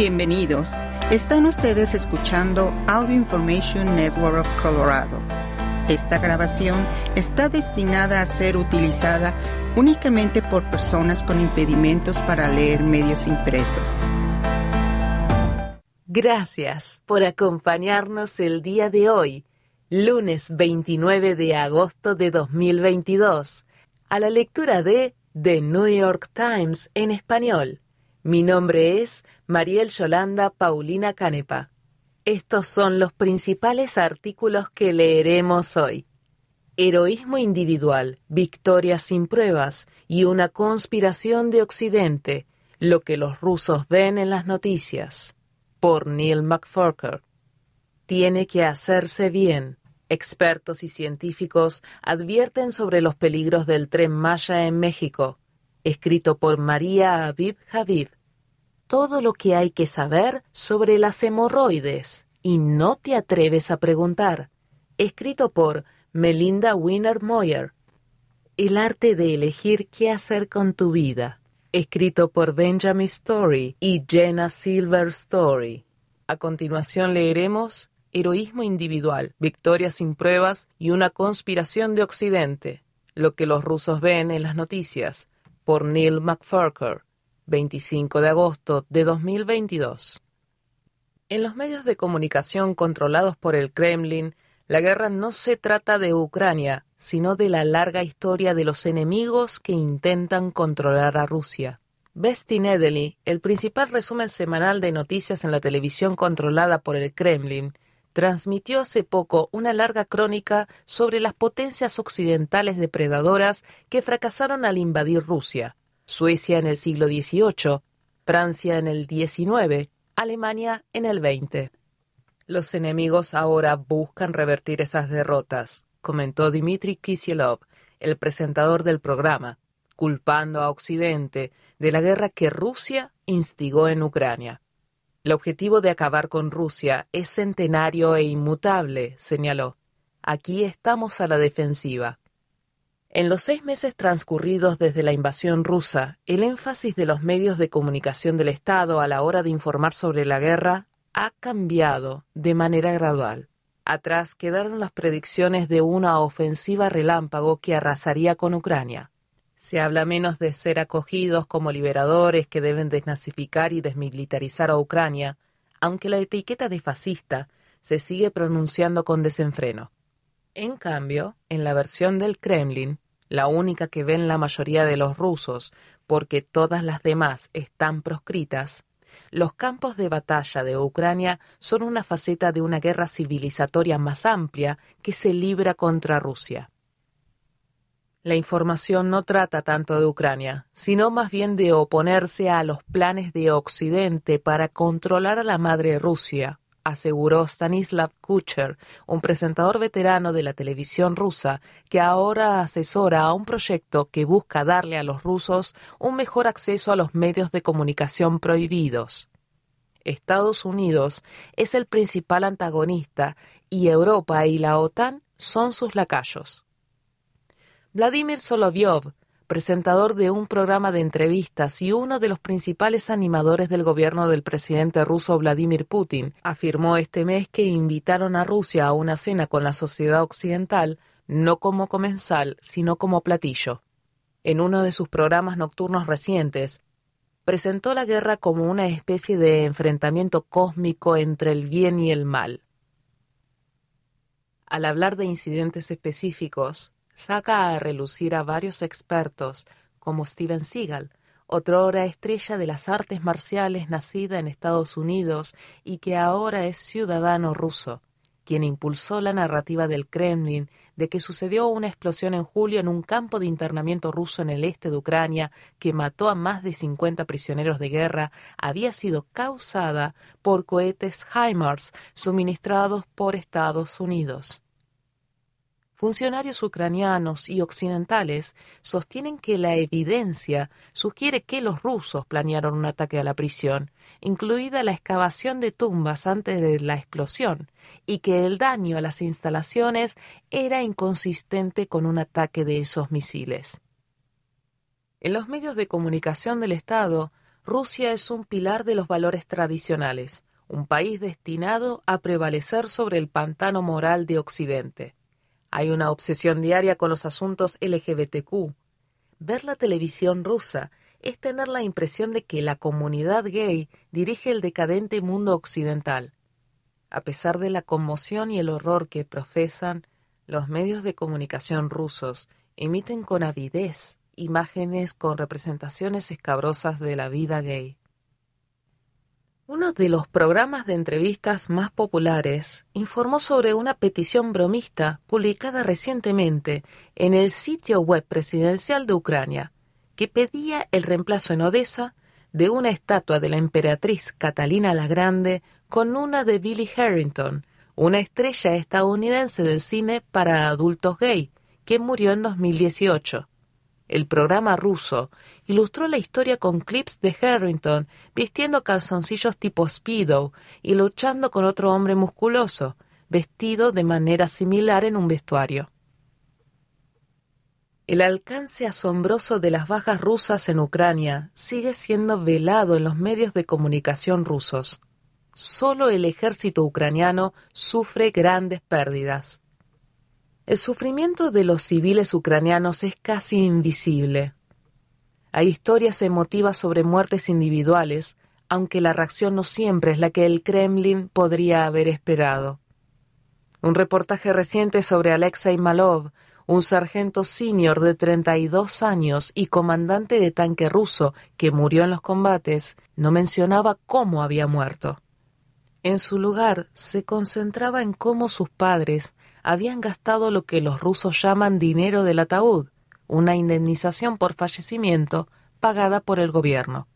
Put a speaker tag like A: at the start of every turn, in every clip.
A: Bienvenidos. Están ustedes escuchando Audio Information Network of Colorado. Esta grabación está destinada a ser utilizada únicamente por personas con impedimentos para leer medios impresos.
B: Gracias por acompañarnos el día de hoy, lunes 29 de agosto de 2022, a la lectura de The New York Times en español mi nombre es Mariel Yolanda Paulina Canepa. Estos son los principales artículos que leeremos hoy. Heroísmo individual, victorias sin pruebas y una conspiración de Occidente, lo que los rusos ven en las noticias. Por Neil McForker. Tiene que hacerse bien. Expertos y científicos advierten sobre los peligros del tren Maya en México escrito por María Aviv Javid. Todo lo que hay que saber sobre las hemorroides y no te atreves a preguntar, escrito por Melinda Wiener Moyer. El arte de elegir qué hacer con tu vida, escrito por Benjamin Story y Jenna Silver Story. A continuación leeremos Heroísmo individual, victorias sin pruebas y una conspiración de Occidente, lo que los rusos ven en las noticias, por Neil McFarker, 25 de agosto de 2022. En los medios de comunicación controlados por el Kremlin, la guerra no se trata de Ucrania, sino de la larga historia de los enemigos que intentan controlar a Rusia. Besti Nedely, el principal resumen semanal de noticias en la televisión controlada por el Kremlin, transmitió hace poco una larga crónica sobre las potencias occidentales depredadoras que fracasaron al invadir Rusia. Suecia en el siglo XVIII, Francia en el XIX, Alemania en el XX. Los enemigos ahora buscan revertir esas derrotas, comentó Dmitry Kisielov, el presentador del programa, culpando a Occidente de la guerra que Rusia instigó en Ucrania. El objetivo de acabar con Rusia es centenario e inmutable, señaló. Aquí estamos a la defensiva. En los seis meses transcurridos desde la invasión rusa, el énfasis de los medios de comunicación del Estado a la hora de informar sobre la guerra ha cambiado de manera gradual. Atrás quedaron las predicciones de una ofensiva relámpago que arrasaría con Ucrania. Se habla menos de ser acogidos como liberadores que deben desnazificar y desmilitarizar a Ucrania, aunque la etiqueta de fascista se sigue pronunciando con desenfreno. En cambio, en la versión del Kremlin, la única que ven la mayoría de los rusos, porque todas las demás están proscritas, los campos de batalla de Ucrania son una faceta de una guerra civilizatoria más amplia que se libra contra Rusia. La información no trata tanto de Ucrania, sino más bien de oponerse a los planes de Occidente para controlar a la madre Rusia, aseguró Stanislav Kucher, un presentador veterano de la televisión rusa que ahora asesora a un proyecto que busca darle a los rusos un mejor acceso a los medios de comunicación prohibidos. Estados Unidos es el principal antagonista y Europa y la OTAN son sus lacayos. Vladimir Solovyov, presentador de un programa de entrevistas y uno de los principales animadores del gobierno del presidente ruso Vladimir Putin, afirmó este mes que invitaron a Rusia a una cena con la sociedad occidental no como comensal, sino como platillo. En uno de sus programas nocturnos recientes, presentó la guerra como una especie de enfrentamiento cósmico entre el bien y el mal. Al hablar de incidentes específicos, saca a relucir a varios expertos, como Steven Seagal, otrora estrella de las artes marciales nacida en Estados Unidos y que ahora es ciudadano ruso, quien impulsó la narrativa del Kremlin de que sucedió una explosión en julio en un campo de internamiento ruso en el este de Ucrania que mató a más de 50 prisioneros de guerra, había sido causada por cohetes HIMARS suministrados por Estados Unidos. Funcionarios ucranianos y occidentales sostienen que la evidencia sugiere que los rusos planearon un ataque a la prisión, incluida la excavación de tumbas antes de la explosión, y que el daño a las instalaciones era inconsistente con un ataque de esos misiles. En los medios de comunicación del Estado, Rusia es un pilar de los valores tradicionales, un país destinado a prevalecer sobre el pantano moral de Occidente. Hay una obsesión diaria con los asuntos LGBTQ. Ver la televisión rusa es tener la impresión de que la comunidad gay dirige el decadente mundo occidental. A pesar de la conmoción y el horror que profesan, los medios de comunicación rusos emiten con avidez imágenes con representaciones escabrosas de la vida gay. Uno de los programas de entrevistas más populares informó sobre una petición bromista publicada recientemente en el sitio web presidencial de Ucrania, que pedía el reemplazo en Odessa de una estatua de la emperatriz Catalina la Grande con una de Billy Harrington, una estrella estadounidense del cine para adultos gay, que murió en 2018 el programa ruso, ilustró la historia con clips de Harrington vistiendo calzoncillos tipo Speedo y luchando con otro hombre musculoso, vestido de manera similar en un vestuario. El alcance asombroso de las bajas rusas en Ucrania sigue siendo velado en los medios de comunicación rusos. Solo el ejército ucraniano sufre grandes pérdidas. El sufrimiento de los civiles ucranianos es casi invisible. Hay historias emotivas sobre muertes individuales, aunque la reacción no siempre es la que el Kremlin podría haber esperado. Un reportaje reciente sobre Alexei Malov, un sargento senior de 32 años y comandante de tanque ruso que murió en los combates, no mencionaba cómo había muerto. En su lugar se concentraba en cómo sus padres habían gastado lo que los rusos llaman dinero del ataúd, una indemnización por fallecimiento pagada por el gobierno.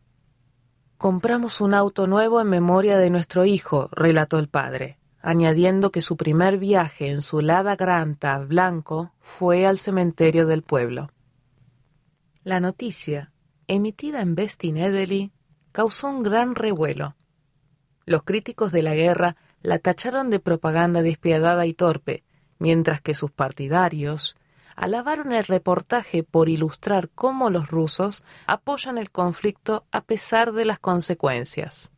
B: Compramos un auto nuevo en memoria de nuestro hijo, relató el padre, añadiendo que su primer viaje en su Lada Granta blanco fue al cementerio del pueblo. La noticia, emitida en Bestinedeli, causó un gran revuelo. Los críticos de la guerra la tacharon de propaganda despiadada y torpe, mientras que sus partidarios alabaron el reportaje por ilustrar cómo los rusos apoyan el conflicto a pesar de las consecuencias.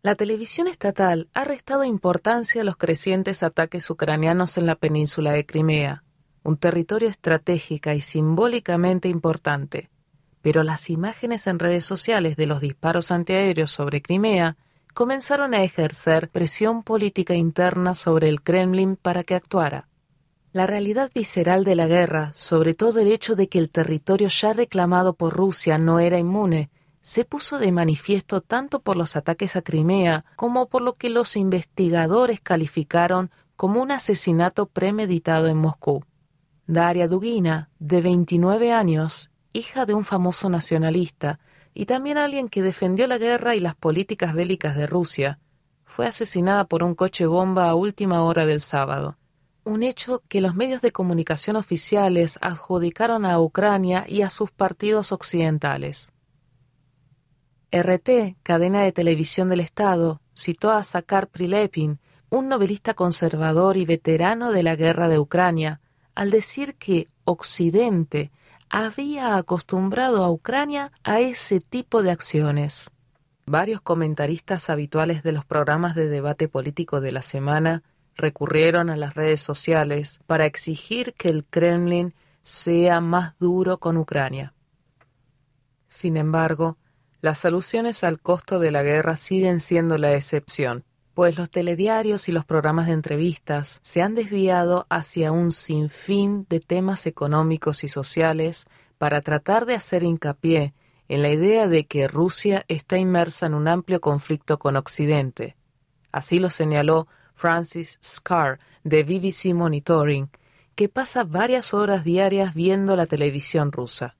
B: La televisión estatal ha restado importancia a los crecientes ataques ucranianos en la península de Crimea, un territorio estratégico y simbólicamente importante, pero las imágenes en redes sociales de los disparos antiaéreos sobre Crimea comenzaron a ejercer presión política interna sobre el Kremlin para que actuara. La realidad visceral de la guerra, sobre todo el hecho de que el territorio ya reclamado por Rusia no era inmune, se puso de manifiesto tanto por los ataques a Crimea como por lo que los investigadores calificaron como un asesinato premeditado en Moscú. Daria Dugina, de 29 años, hija de un famoso nacionalista, y también alguien que defendió la guerra y las políticas bélicas de Rusia, fue asesinada por un coche bomba a última hora del sábado, un hecho que los medios de comunicación oficiales adjudicaron a Ucrania y a sus partidos occidentales. RT, cadena de televisión del Estado, citó a Sakar Prilepin, un novelista conservador y veterano de la guerra de Ucrania, al decir que Occidente había acostumbrado a Ucrania a ese tipo de acciones. Varios comentaristas habituales de los programas de debate político de la semana recurrieron a las redes sociales para exigir que el Kremlin sea más duro con Ucrania. Sin embargo, las soluciones al costo de la guerra siguen siendo la excepción pues los telediarios y los programas de entrevistas se han desviado hacia un sinfín de temas económicos y sociales para tratar de hacer hincapié en la idea de que Rusia está inmersa en un amplio conflicto con Occidente. Así lo señaló Francis Scar de BBC Monitoring, que pasa varias horas diarias viendo la televisión rusa.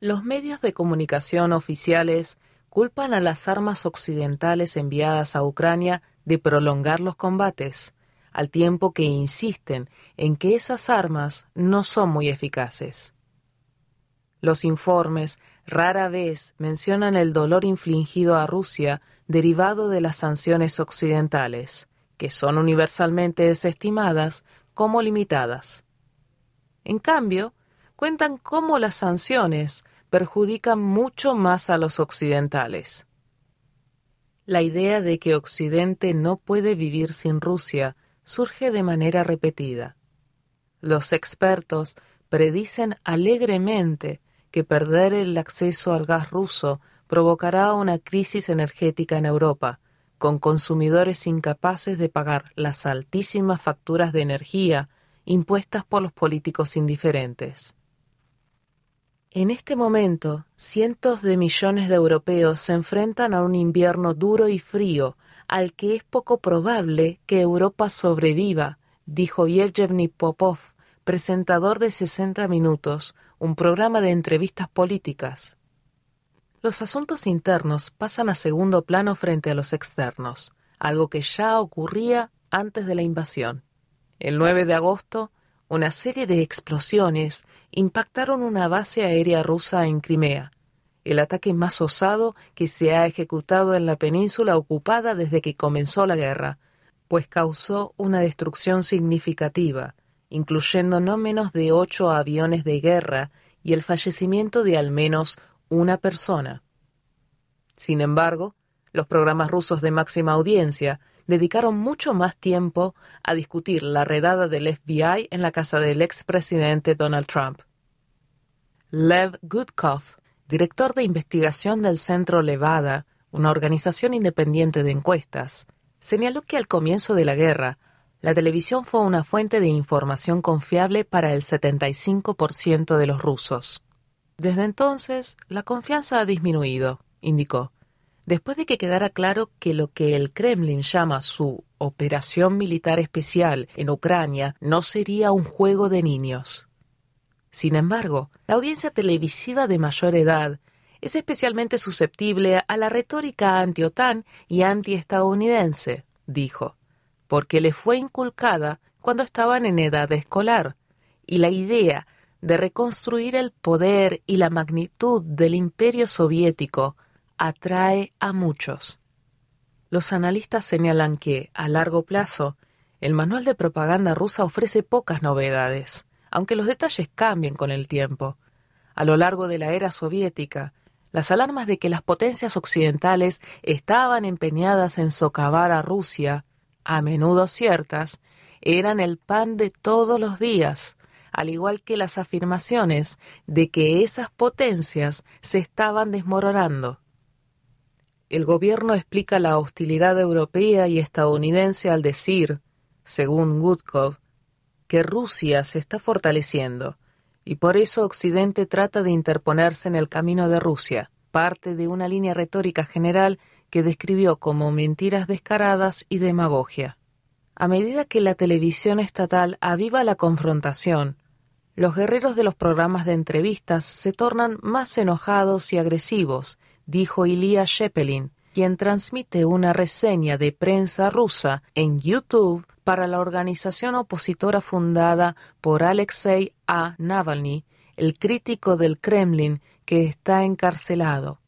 B: Los medios de comunicación oficiales culpan a las armas occidentales enviadas a Ucrania de prolongar los combates, al tiempo que insisten en que esas armas no son muy eficaces. Los informes rara vez mencionan el dolor infligido a Rusia derivado de las sanciones occidentales, que son universalmente desestimadas como limitadas. En cambio, cuentan cómo las sanciones perjudican mucho más a los occidentales. La idea de que Occidente no puede vivir sin Rusia surge de manera repetida. Los expertos predicen alegremente que perder el acceso al gas ruso provocará una crisis energética en Europa, con consumidores incapaces de pagar las altísimas facturas de energía impuestas por los políticos indiferentes. En este momento, cientos de millones de europeos se enfrentan a un invierno duro y frío, al que es poco probable que Europa sobreviva, dijo Yevgeny Popov, presentador de 60 Minutos, un programa de entrevistas políticas. Los asuntos internos pasan a segundo plano frente a los externos, algo que ya ocurría antes de la invasión. El 9 de agosto, una serie de explosiones impactaron una base aérea rusa en Crimea, el ataque más osado que se ha ejecutado en la península ocupada desde que comenzó la guerra, pues causó una destrucción significativa, incluyendo no menos de ocho aviones de guerra y el fallecimiento de al menos una persona. Sin embargo, los programas rusos de máxima audiencia dedicaron mucho más tiempo a discutir la redada del FBI en la casa del expresidente Donald Trump. Lev Gudkov, director de investigación del Centro Levada, una organización independiente de encuestas, señaló que al comienzo de la guerra, la televisión fue una fuente de información confiable para el 75% de los rusos. Desde entonces, la confianza ha disminuido, indicó, después de que quedara claro que lo que el Kremlin llama su operación militar especial en Ucrania no sería un juego de niños. Sin embargo, la audiencia televisiva de mayor edad es especialmente susceptible a la retórica anti-OTAN y anti-estadounidense, dijo porque le fue inculcada cuando estaban en edad escolar, y la idea de reconstruir el poder y la magnitud del imperio soviético atrae a muchos. Los analistas señalan que, a largo plazo, el manual de propaganda rusa ofrece pocas novedades, aunque los detalles cambien con el tiempo. A lo largo de la era soviética, las alarmas de que las potencias occidentales estaban empeñadas en socavar a Rusia a menudo ciertas, eran el pan de todos los días, al igual que las afirmaciones de que esas potencias se estaban desmoronando. El gobierno explica la hostilidad europea y estadounidense al decir, según Woodcock, que Rusia se está fortaleciendo, y por eso Occidente trata de interponerse en el camino de Rusia, parte de una línea retórica general que describió como mentiras descaradas y demagogia. A medida que la televisión estatal aviva la confrontación, los guerreros de los programas de entrevistas se tornan más enojados y agresivos, dijo Ilya Shepelin, quien transmite una reseña de prensa rusa en YouTube para la organización opositora fundada por Alexei A. Navalny, el crítico del Kremlin que está encarcelado.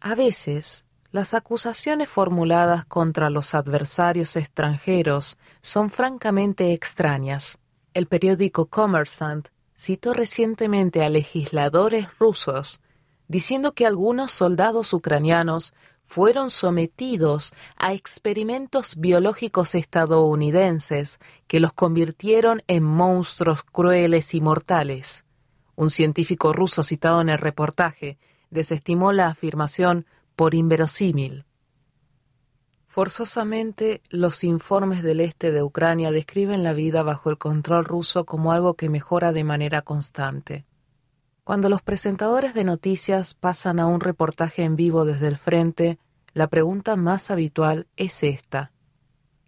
B: A veces, las acusaciones formuladas contra los adversarios extranjeros son francamente extrañas. El periódico Kommersant citó recientemente a legisladores rusos diciendo que algunos soldados ucranianos fueron sometidos a experimentos biológicos estadounidenses que los convirtieron en monstruos crueles y mortales. Un científico ruso citado en el reportaje desestimó la afirmación por inverosímil. Forzosamente, los informes del este de Ucrania describen la vida bajo el control ruso como algo que mejora de manera constante. Cuando los presentadores de noticias pasan a un reportaje en vivo desde el frente, la pregunta más habitual es esta.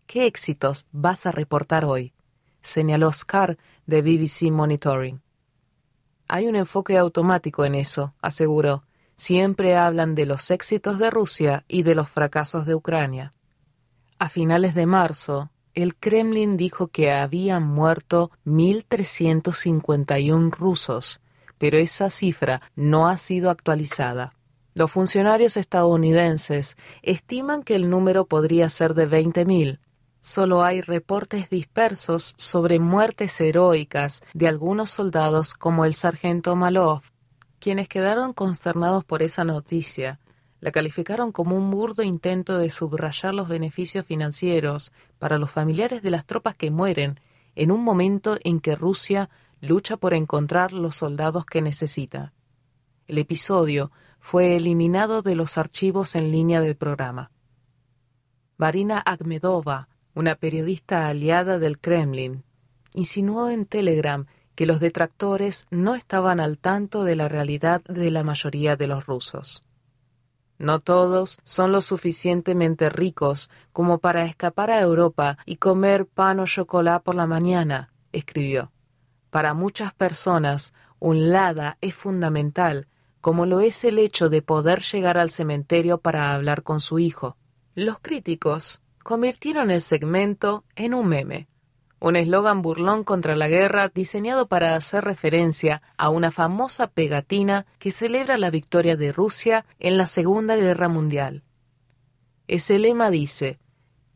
B: ¿Qué éxitos vas a reportar hoy? señaló Scar de BBC Monitoring. Hay un enfoque automático en eso, aseguró, siempre hablan de los éxitos de Rusia y de los fracasos de Ucrania. A finales de marzo, el Kremlin dijo que habían muerto 1.351 rusos, pero esa cifra no ha sido actualizada. Los funcionarios estadounidenses estiman que el número podría ser de 20.000. Solo hay reportes dispersos sobre muertes heroicas de algunos soldados como el sargento Malov, Quienes quedaron consternados por esa noticia la calificaron como un burdo intento de subrayar los beneficios financieros para los familiares de las tropas que mueren en un momento en que Rusia lucha por encontrar los soldados que necesita. El episodio fue eliminado de los archivos en línea del programa. Marina Akhmedova, una periodista aliada del Kremlin, insinuó en Telegram que los detractores no estaban al tanto de la realidad de la mayoría de los rusos. No todos son lo suficientemente ricos como para escapar a Europa y comer pan o chocolate por la mañana, escribió. Para muchas personas, un lada es fundamental, como lo es el hecho de poder llegar al cementerio para hablar con su hijo. Los críticos convirtieron el segmento en un meme un eslogan burlón contra la guerra diseñado para hacer referencia a una famosa pegatina que celebra la victoria de Rusia en la Segunda Guerra Mundial. Ese lema dice,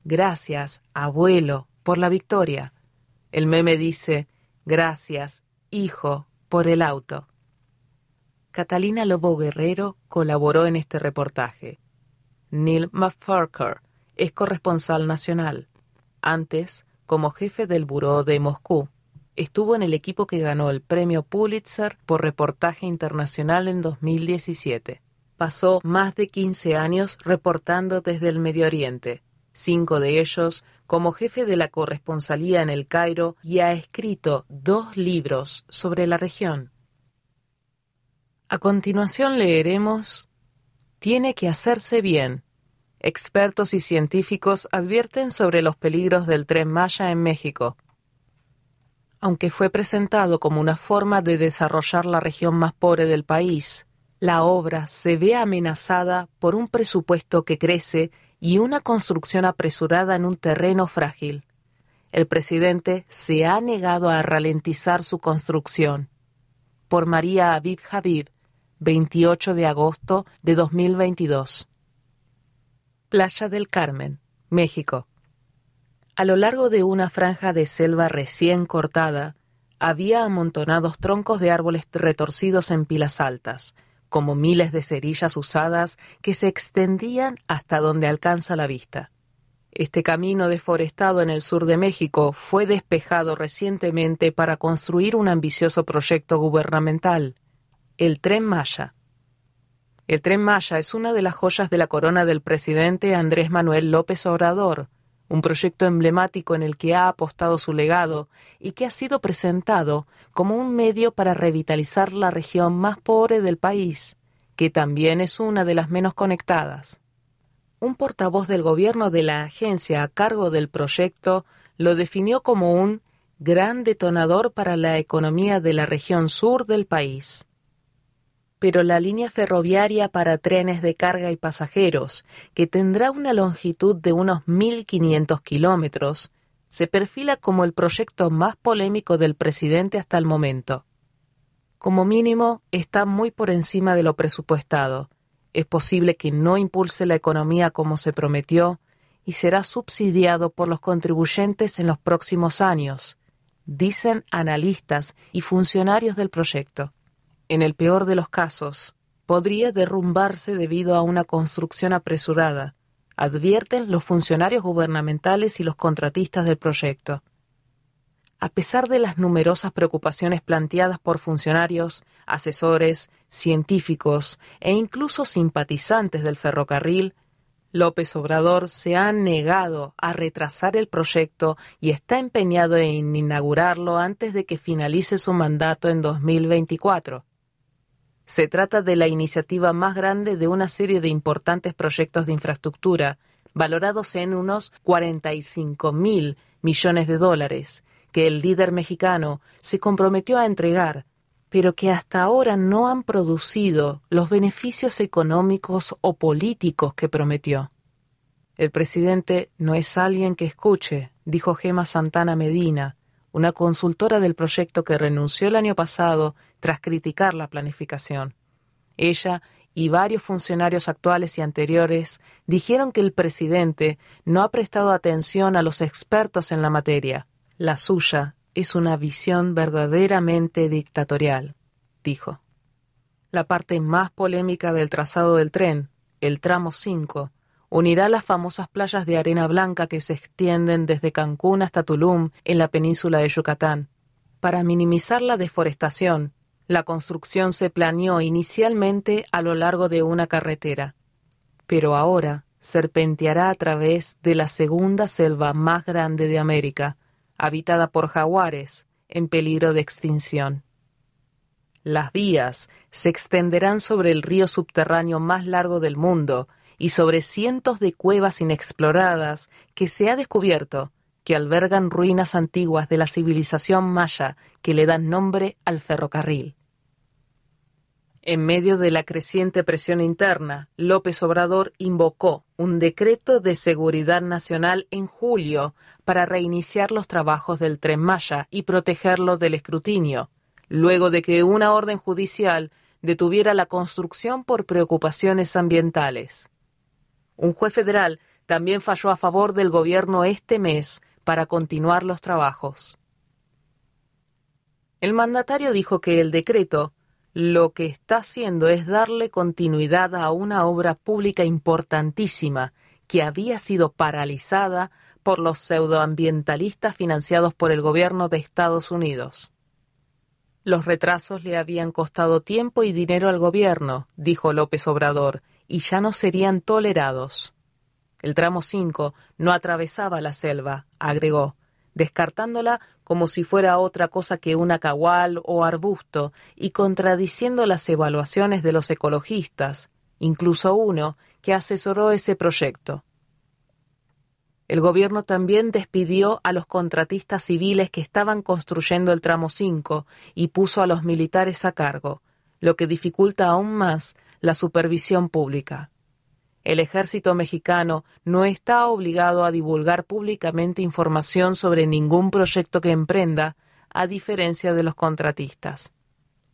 B: Gracias, abuelo, por la victoria. El meme dice, Gracias, hijo, por el auto. Catalina Lobo Guerrero colaboró en este reportaje. Neil McFarker es corresponsal nacional. Antes, como jefe del Buró de Moscú. Estuvo en el equipo que ganó el premio Pulitzer por reportaje internacional en 2017. Pasó más de 15 años reportando desde el Medio Oriente, cinco de ellos como jefe de la corresponsalía en el Cairo y ha escrito dos libros sobre la región. A continuación leeremos Tiene que hacerse bien expertos y científicos advierten sobre los peligros del tren Maya en México. Aunque fue presentado como una forma de desarrollar la región más pobre del país, la obra se ve amenazada por un presupuesto que crece y una construcción apresurada en un terreno frágil. El presidente se ha negado a ralentizar su construcción. Por María Aviv Habib, 28 de agosto de 2022. Playa del Carmen, México. A lo largo de una franja de selva recién cortada, había amontonados troncos de árboles retorcidos en pilas altas, como miles de cerillas usadas que se extendían hasta donde alcanza la vista. Este camino deforestado en el sur de México fue despejado recientemente para construir un ambicioso proyecto gubernamental, el Tren Maya, el tren Maya es una de las joyas de la corona del presidente Andrés Manuel López Obrador, un proyecto emblemático en el que ha apostado su legado y que ha sido presentado como un medio para revitalizar la región más pobre del país, que también es una de las menos conectadas. Un portavoz del gobierno de la agencia a cargo del proyecto lo definió como un gran detonador para la economía de la región sur del país pero la línea ferroviaria para trenes de carga y pasajeros, que tendrá una longitud de unos 1.500 kilómetros, se perfila como el proyecto más polémico del presidente hasta el momento. Como mínimo, está muy por encima de lo presupuestado. Es posible que no impulse la economía como se prometió y será subsidiado por los contribuyentes en los próximos años, dicen analistas y funcionarios del proyecto. En el peor de los casos, podría derrumbarse debido a una construcción apresurada, advierten los funcionarios gubernamentales y los contratistas del proyecto. A pesar de las numerosas preocupaciones planteadas por funcionarios, asesores, científicos e incluso simpatizantes del ferrocarril, López Obrador se ha negado a retrasar el proyecto y está empeñado en inaugurarlo antes de que finalice su mandato en 2024. Se trata de la iniciativa más grande de una serie de importantes proyectos de infraestructura, valorados en unos 45 mil millones de dólares, que el líder mexicano se comprometió a entregar, pero que hasta ahora no han producido los beneficios económicos o políticos que prometió. El presidente no es alguien que escuche, dijo Gema Santana Medina, una consultora del proyecto que renunció el año pasado tras criticar la planificación. Ella y varios funcionarios actuales y anteriores dijeron que el presidente no ha prestado atención a los expertos en la materia. La suya es una visión verdaderamente dictatorial, dijo. La parte más polémica del trazado del tren, el tramo 5, unirá las famosas playas de arena blanca que se extienden desde Cancún hasta Tulum en la península de Yucatán. Para minimizar la deforestación, la construcción se planeó inicialmente a lo largo de una carretera, pero ahora serpenteará a través de la segunda selva más grande de América, habitada por jaguares en peligro de extinción. Las vías se extenderán sobre el río subterráneo más largo del mundo y sobre cientos de cuevas inexploradas que se ha descubierto que albergan ruinas antiguas de la civilización maya que le dan nombre al ferrocarril. En medio de la creciente presión interna, López Obrador invocó un decreto de seguridad nacional en julio para reiniciar los trabajos del tren Maya y protegerlo del escrutinio, luego de que una orden judicial detuviera la construcción por preocupaciones ambientales. Un juez federal también falló a favor del gobierno este mes para continuar los trabajos. El mandatario dijo que el decreto lo que está haciendo es darle continuidad a una obra pública importantísima que había sido paralizada por los pseudoambientalistas financiados por el gobierno de Estados Unidos. Los retrasos le habían costado tiempo y dinero al gobierno, dijo López Obrador, y ya no serían tolerados. El tramo 5 no atravesaba la selva, agregó, descartándola como si fuera otra cosa que un acahual o arbusto y contradiciendo las evaluaciones de los ecologistas, incluso uno que asesoró ese proyecto. El gobierno también despidió a los contratistas civiles que estaban construyendo el tramo 5 y puso a los militares a cargo, lo que dificulta aún más la supervisión pública. El ejército mexicano no está obligado a divulgar públicamente información sobre ningún proyecto que emprenda, a diferencia de los contratistas.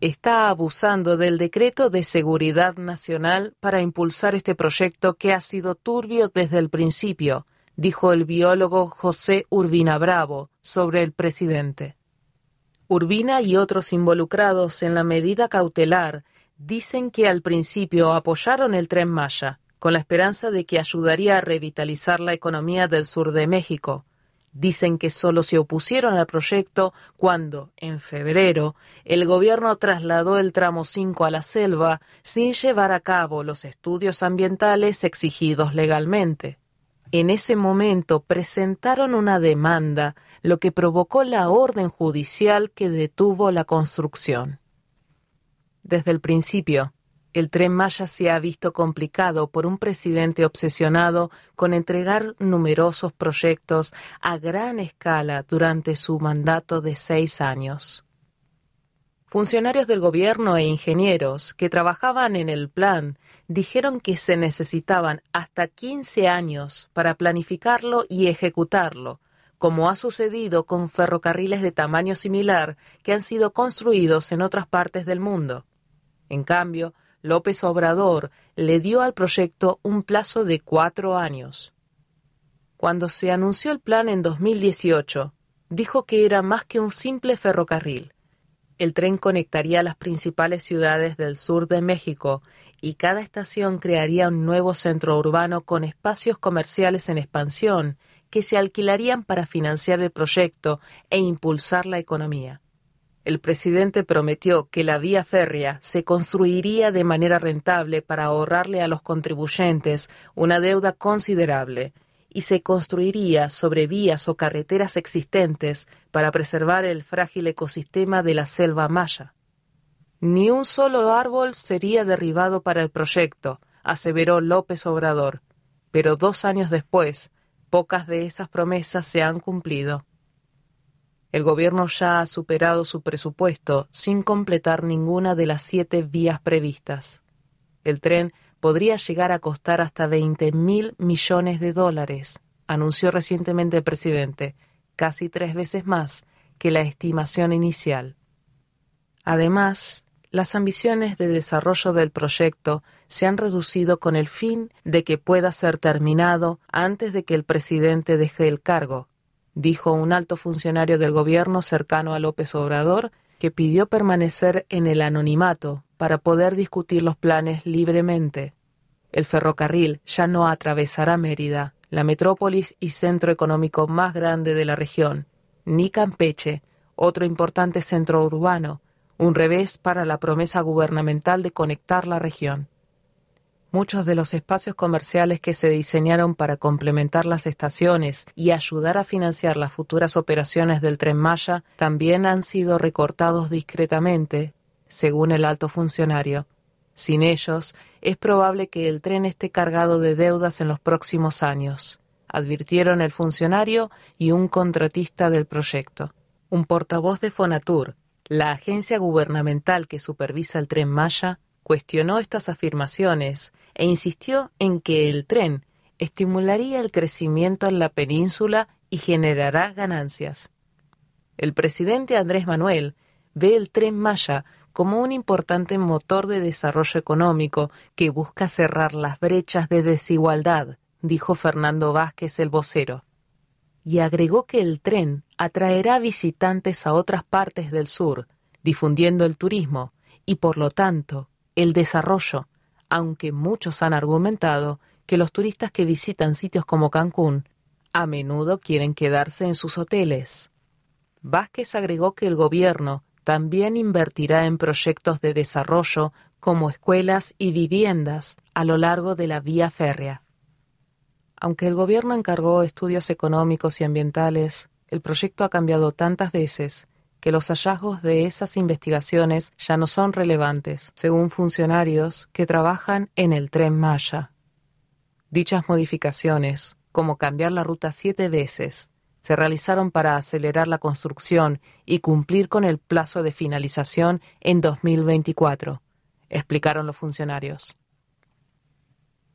B: Está abusando del decreto de seguridad nacional para impulsar este proyecto que ha sido turbio desde el principio, dijo el biólogo José Urbina Bravo sobre el presidente. Urbina y otros involucrados en la medida cautelar dicen que al principio apoyaron el tren Maya, con la esperanza de que ayudaría a revitalizar la economía del sur de México. Dicen que solo se opusieron al proyecto cuando, en febrero, el gobierno trasladó el tramo 5 a la selva sin llevar a cabo los estudios ambientales exigidos legalmente. En ese momento presentaron una demanda, lo que provocó la orden judicial que detuvo la construcción. Desde el principio, el tren Maya se ha visto complicado por un presidente obsesionado con entregar numerosos proyectos a gran escala durante su mandato de seis años. Funcionarios del gobierno e ingenieros que trabajaban en el plan dijeron que se necesitaban hasta 15 años para planificarlo y ejecutarlo, como ha sucedido con ferrocarriles de tamaño similar que han sido construidos en otras partes del mundo. En cambio, López Obrador le dio al proyecto un plazo de cuatro años. Cuando se anunció el plan en 2018, dijo que era más que un simple ferrocarril. El tren conectaría las principales ciudades del sur de México y cada estación crearía un nuevo centro urbano con espacios comerciales en expansión que se alquilarían para financiar el proyecto e impulsar la economía el presidente prometió que la vía férrea se construiría de manera rentable para ahorrarle a los contribuyentes una deuda considerable y se construiría sobre vías o carreteras existentes para preservar el frágil ecosistema de la selva maya. Ni un solo árbol sería derribado para el proyecto, aseveró López Obrador, pero dos años después, pocas de esas promesas se han cumplido. El gobierno ya ha superado su presupuesto sin completar ninguna de las siete vías previstas. El tren podría llegar a costar hasta 20 mil millones de dólares, anunció recientemente el presidente, casi tres veces más que la estimación inicial. Además, las ambiciones de desarrollo del proyecto se han reducido con el fin de que pueda ser terminado antes de que el presidente deje el cargo, dijo un alto funcionario del gobierno cercano a López Obrador, que pidió permanecer en el anonimato para poder discutir los planes libremente. El ferrocarril ya no atravesará Mérida, la metrópolis y centro económico más grande de la región, ni Campeche, otro importante centro urbano, un revés para la promesa gubernamental de conectar la región. Muchos de los espacios comerciales que se diseñaron para complementar las estaciones y ayudar a financiar las futuras operaciones del tren Maya también han sido recortados discretamente, según el alto funcionario. Sin ellos, es probable que el tren esté cargado de deudas en los próximos años, advirtieron el funcionario y un contratista del proyecto. Un portavoz de Fonatur, la agencia gubernamental que supervisa el tren Maya, cuestionó estas afirmaciones e insistió en que el tren estimularía el crecimiento en la península y generará ganancias. El presidente Andrés Manuel ve el tren Maya como un importante motor de desarrollo económico que busca cerrar las brechas de desigualdad, dijo Fernando Vázquez el vocero. Y agregó que el tren atraerá visitantes a otras partes del sur, difundiendo el turismo y, por lo tanto, el desarrollo, aunque muchos han argumentado que los turistas que visitan sitios como Cancún a menudo quieren quedarse en sus hoteles. Vázquez agregó que el gobierno también invertirá en proyectos de desarrollo como escuelas y viviendas a lo largo de la vía férrea. Aunque el gobierno encargó estudios económicos y ambientales, el proyecto ha cambiado tantas veces que los hallazgos de esas investigaciones ya no son relevantes, según funcionarios que trabajan en el tren Maya. Dichas modificaciones, como cambiar la ruta siete veces, se realizaron para acelerar la construcción y cumplir con el plazo de finalización en 2024, explicaron los funcionarios.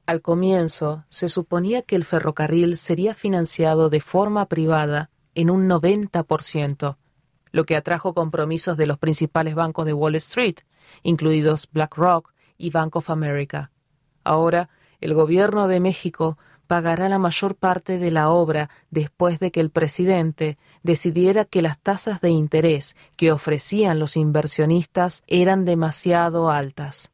B: Al comienzo, se suponía que el ferrocarril sería financiado de forma privada en un 90%, lo que atrajo compromisos de los principales bancos de Wall Street, incluidos BlackRock y Bank of America. Ahora, el gobierno de México pagará la mayor parte de la obra después de que el presidente decidiera que las tasas de interés que ofrecían los inversionistas eran demasiado altas.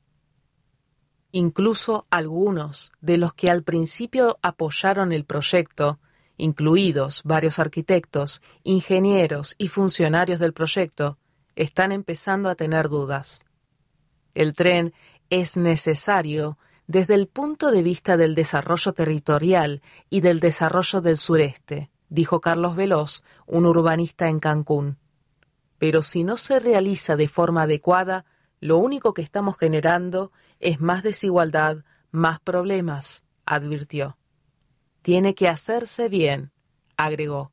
B: Incluso algunos de los que al principio apoyaron el proyecto incluidos varios arquitectos, ingenieros y funcionarios del proyecto, están empezando a tener dudas. El tren es necesario desde el punto de vista del desarrollo territorial y del desarrollo del sureste, dijo Carlos Veloz, un urbanista en Cancún. Pero si no se realiza de forma adecuada, lo único que estamos generando es más desigualdad, más problemas, advirtió. Tiene que hacerse bien, agregó.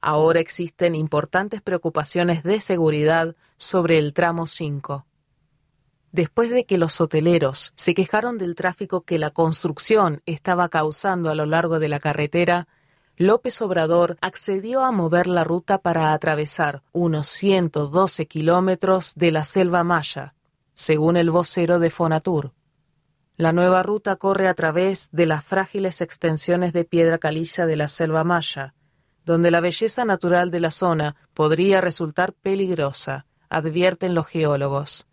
B: Ahora existen importantes preocupaciones de seguridad sobre el tramo 5. Después de que los hoteleros se quejaron del tráfico que la construcción estaba causando a lo largo de la carretera, López Obrador accedió a mover la ruta para atravesar unos 112 kilómetros de la selva maya, según el vocero de Fonatur. La nueva ruta corre a través de las frágiles extensiones de piedra caliza de la selva maya, donde la belleza natural de la zona podría resultar peligrosa, advierten los geólogos.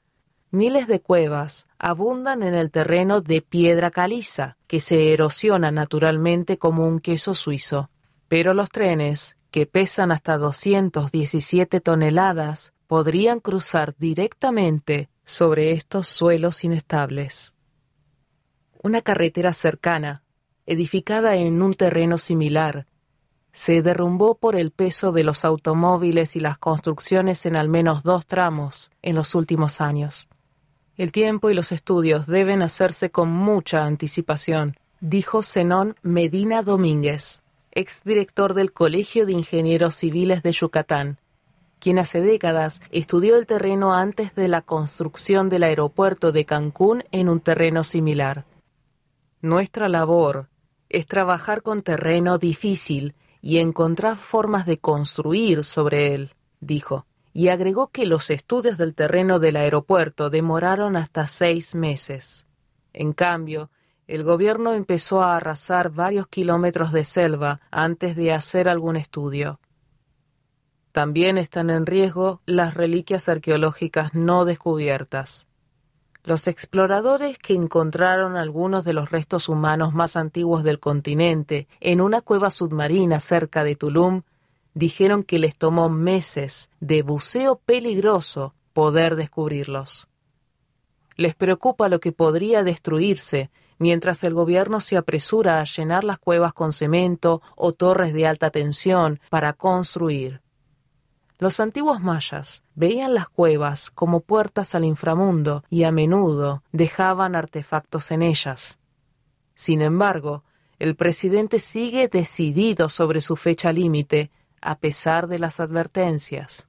B: Miles de cuevas abundan en el terreno de piedra caliza, que se erosiona naturalmente como un queso suizo. Pero los trenes, que pesan hasta 217 toneladas, podrían cruzar directamente sobre estos suelos inestables una carretera cercana, edificada en un terreno similar, se derrumbó por el peso de los automóviles y las construcciones en al menos dos tramos en los últimos años. El tiempo y los estudios deben hacerse con mucha anticipación, dijo Zenón Medina Domínguez, exdirector del Colegio de Ingenieros Civiles de Yucatán, quien hace décadas estudió el terreno antes de la construcción del aeropuerto de Cancún en un terreno similar. Nuestra labor es trabajar con terreno difícil y encontrar formas de construir sobre él, dijo, y agregó que los estudios del terreno del aeropuerto demoraron hasta seis meses. En cambio, el gobierno empezó a arrasar varios kilómetros de selva antes de hacer algún estudio. También están en riesgo las reliquias arqueológicas no descubiertas. Los exploradores que encontraron algunos de los restos humanos más antiguos del continente en una cueva submarina cerca de Tulum dijeron que les tomó meses de buceo peligroso poder descubrirlos. Les preocupa lo que podría destruirse mientras el gobierno se apresura a llenar las cuevas con cemento o torres de alta tensión para construir. Los antiguos mayas veían las cuevas como puertas al inframundo y a menudo dejaban artefactos en ellas. Sin embargo, el presidente sigue decidido sobre su fecha límite a pesar de las advertencias.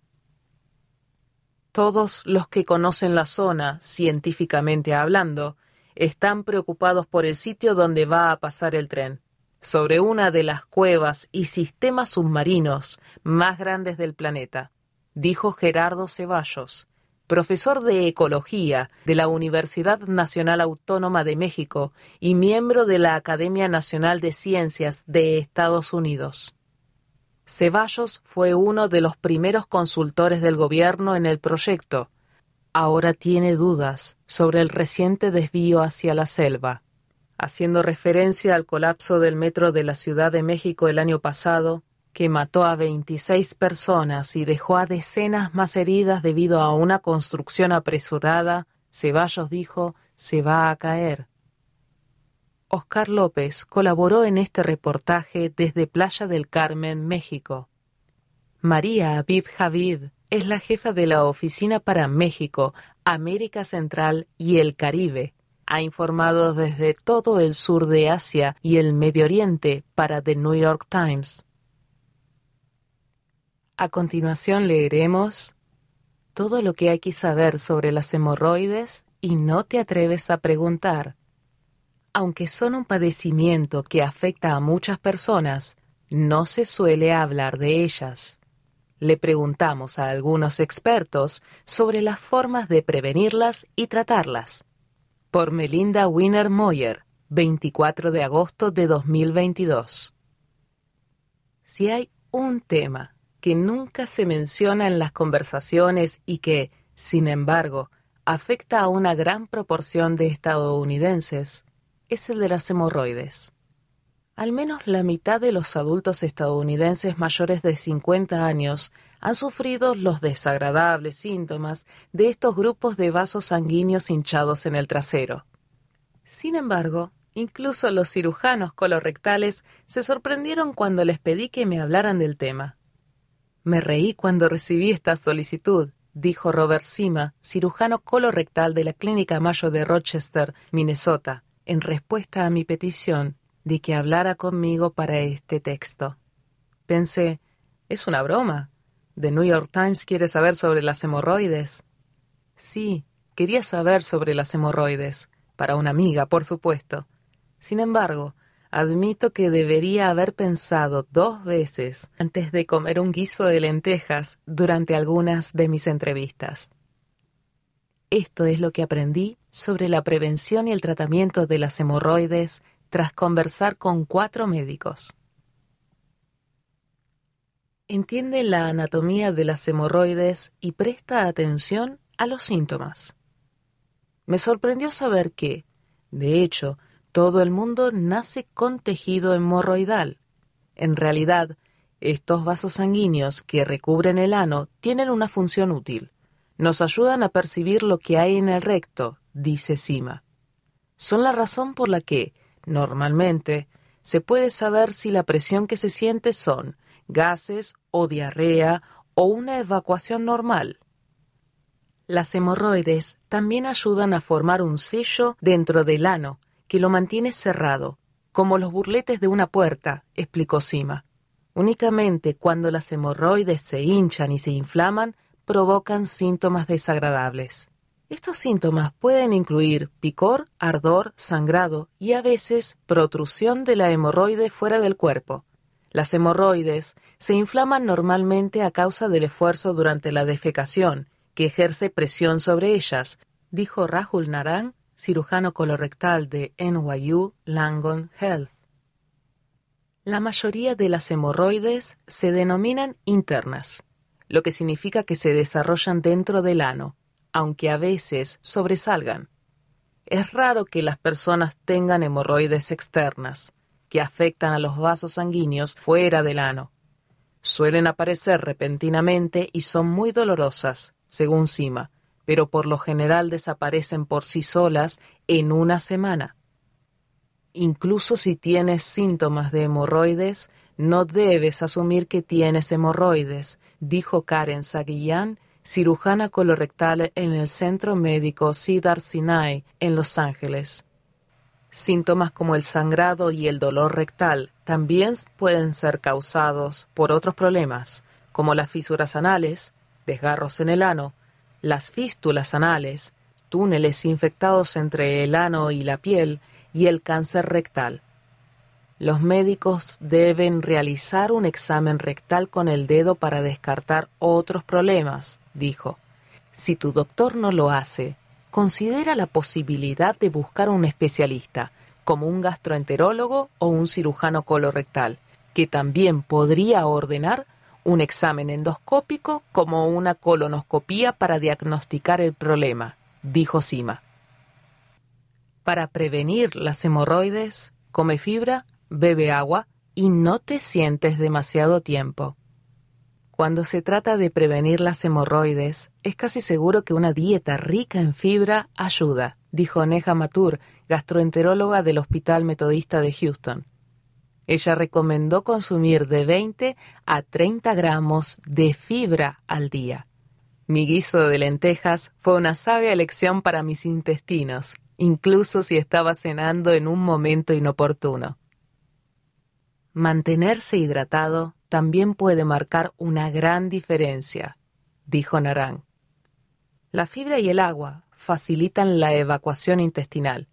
B: Todos los que conocen la zona, científicamente hablando, están preocupados por el sitio donde va a pasar el tren, sobre una de las cuevas y sistemas submarinos más grandes del planeta, dijo Gerardo Ceballos, profesor de Ecología de la Universidad Nacional Autónoma de México y miembro de la Academia Nacional de Ciencias de Estados Unidos. Ceballos fue uno de los primeros consultores del gobierno en el proyecto. Ahora tiene dudas sobre el reciente desvío hacia la selva. Haciendo referencia al colapso del metro de la Ciudad de México el año pasado, que mató a 26 personas y dejó a decenas más heridas debido a una construcción apresurada, Ceballos dijo, se va a caer. Oscar López colaboró en este reportaje desde Playa del Carmen, México. María Aviv Javid es la jefa de la Oficina para México, América Central y el Caribe. Ha informado desde todo el sur de Asia y el Medio Oriente para The New York Times. A continuación leeremos todo lo que hay que saber sobre las hemorroides y no te atreves a preguntar aunque son un padecimiento que afecta a muchas personas, no se suele hablar de ellas. Le preguntamos a algunos expertos sobre las formas de prevenirlas y tratarlas. Por Melinda Wiener Moyer, 24 de agosto de 2022. Si hay un tema que nunca se menciona en las conversaciones y que, sin embargo, afecta a una gran proporción de estadounidenses, es el de las hemorroides. Al menos la mitad de los adultos estadounidenses mayores de 50 años han sufrido los desagradables síntomas de estos grupos de vasos sanguíneos hinchados en el trasero. Sin embargo, incluso los cirujanos colorectales se sorprendieron cuando les pedí que me hablaran del tema. Me reí cuando recibí esta solicitud, dijo Robert Sima, cirujano colorectal de la Clínica Mayo de Rochester, Minnesota en respuesta a mi petición de que hablara conmigo para este texto. Pensé, es una broma. ¿The New York Times quiere saber sobre las hemorroides? Sí, quería saber sobre las hemorroides, para una amiga, por supuesto. Sin embargo, admito que debería haber pensado dos veces antes de comer un guiso de lentejas durante algunas de mis entrevistas. Esto es lo que aprendí sobre la prevención y el tratamiento de las hemorroides tras conversar con cuatro médicos. Entiende la anatomía de las hemorroides y presta atención a los síntomas. Me sorprendió saber que, de hecho, todo el mundo nace con tejido hemorroidal. En realidad, estos vasos sanguíneos que recubren el ano tienen una función útil nos ayudan a percibir lo que hay en el recto, dice Sima. Son la razón por la que, normalmente, se puede saber si la presión que se siente son gases o diarrea o una evacuación normal. Las hemorroides también ayudan a formar un sello dentro del ano que lo mantiene cerrado, como los burletes de una puerta, explicó Sima. Únicamente cuando las hemorroides se hinchan y se inflaman provocan síntomas desagradables. Estos síntomas pueden incluir picor, ardor, sangrado y a veces protrusión de la hemorroide fuera del cuerpo. Las hemorroides se inflaman normalmente a causa del esfuerzo durante la defecación, que ejerce presión sobre ellas, dijo Rahul Narang, cirujano colorectal de NYU Langone Health. La mayoría de las hemorroides se denominan internas, lo que significa que se desarrollan dentro del ano, aunque a veces sobresalgan. Es raro que las personas tengan hemorroides externas, que afectan a los vasos sanguíneos fuera del ano. Suelen aparecer repentinamente y son muy dolorosas, según Sima, pero por lo general desaparecen por sí solas en una semana. Incluso si tienes síntomas de hemorroides, no debes asumir que tienes hemorroides, dijo Karen Saguillán, cirujana colorectal en el Centro Médico Cedar Sinai en Los Ángeles. Síntomas como el sangrado y el dolor rectal también pueden ser causados por otros problemas, como las fisuras anales, desgarros en el ano, las fístulas anales, túneles infectados entre el ano y la piel y el cáncer rectal. Los médicos deben realizar un examen rectal con el dedo para descartar otros problemas, dijo. Si tu doctor no lo hace, considera la posibilidad de buscar un especialista, como un gastroenterólogo o un cirujano colorectal, que también podría ordenar un examen endoscópico como una colonoscopía para diagnosticar el problema, dijo Sima. Para prevenir las hemorroides, come fibra, bebe agua y no te sientes demasiado tiempo. Cuando se trata de prevenir las hemorroides, es casi seguro que una dieta rica en fibra ayuda, dijo Neja Matur, gastroenteróloga del Hospital Metodista de Houston. Ella recomendó consumir de 20 a 30 gramos de fibra al día. Mi guiso de lentejas fue una sabia elección para mis intestinos, incluso si estaba cenando en un momento inoportuno. Mantenerse hidratado también puede marcar una gran diferencia, dijo Narán. La fibra y el agua facilitan la evacuación intestinal,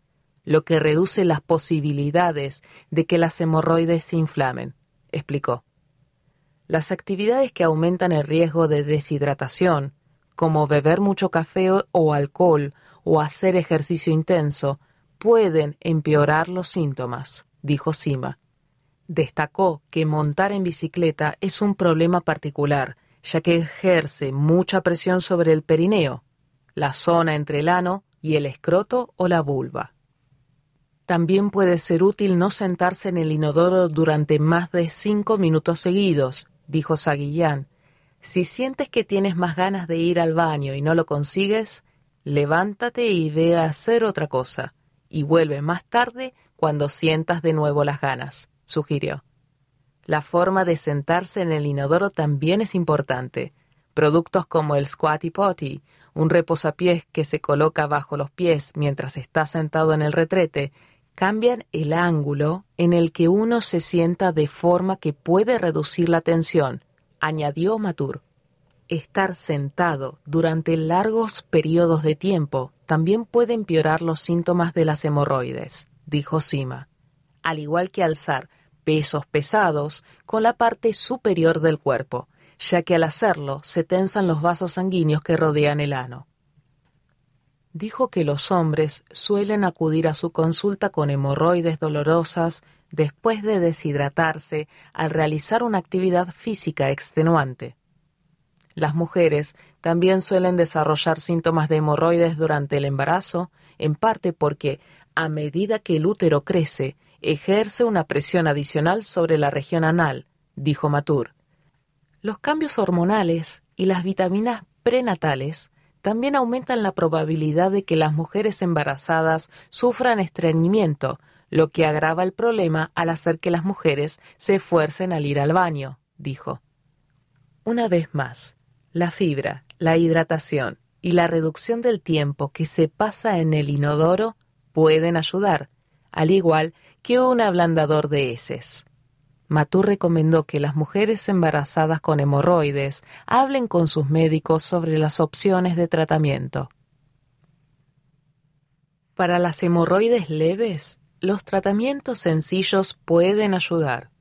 B: lo que reduce las posibilidades de que las hemorroides se inflamen, explicó. Las actividades que aumentan el riesgo de deshidratación, como beber mucho café o alcohol o hacer ejercicio intenso, pueden empeorar los síntomas, dijo Sima. Destacó que montar en bicicleta es un problema particular, ya que ejerce mucha presión sobre el perineo, la zona entre el ano y el escroto o la vulva. También puede ser útil no sentarse en el inodoro durante más de cinco minutos seguidos, dijo Saguillán. Si sientes que tienes más ganas de ir al baño y no lo consigues, levántate y ve a hacer otra cosa, y vuelve más tarde cuando sientas de nuevo las ganas, sugirió. La forma de sentarse en el inodoro también es importante. Productos como el squatty potty, un reposapiés que se coloca bajo los pies mientras está sentado en el retrete, cambian el ángulo en el que uno se sienta de forma que puede reducir la tensión, añadió Matur. Estar sentado durante largos periodos de tiempo también puede empeorar los síntomas de las hemorroides, dijo Sima, al igual que alzar pesos pesados con la parte superior del cuerpo, ya que al hacerlo se tensan los vasos sanguíneos que rodean el ano dijo que los hombres suelen acudir a su consulta con hemorroides dolorosas después de deshidratarse al realizar una actividad física extenuante. Las mujeres también suelen desarrollar síntomas de hemorroides durante el embarazo, en parte porque, a medida que el útero crece, ejerce una presión adicional sobre la región anal, dijo Matur. Los cambios hormonales y las vitaminas prenatales también aumentan la probabilidad de que las mujeres embarazadas sufran estreñimiento, lo que agrava el problema al hacer que las mujeres se esfuercen al ir al baño, dijo. Una vez más, la fibra, la hidratación y la reducción del tiempo que se pasa en el inodoro pueden ayudar, al igual que un ablandador de heces. Matú recomendó que las mujeres embarazadas con hemorroides hablen con sus médicos sobre las opciones de tratamiento. Para las hemorroides leves, los tratamientos sencillos pueden ayudar.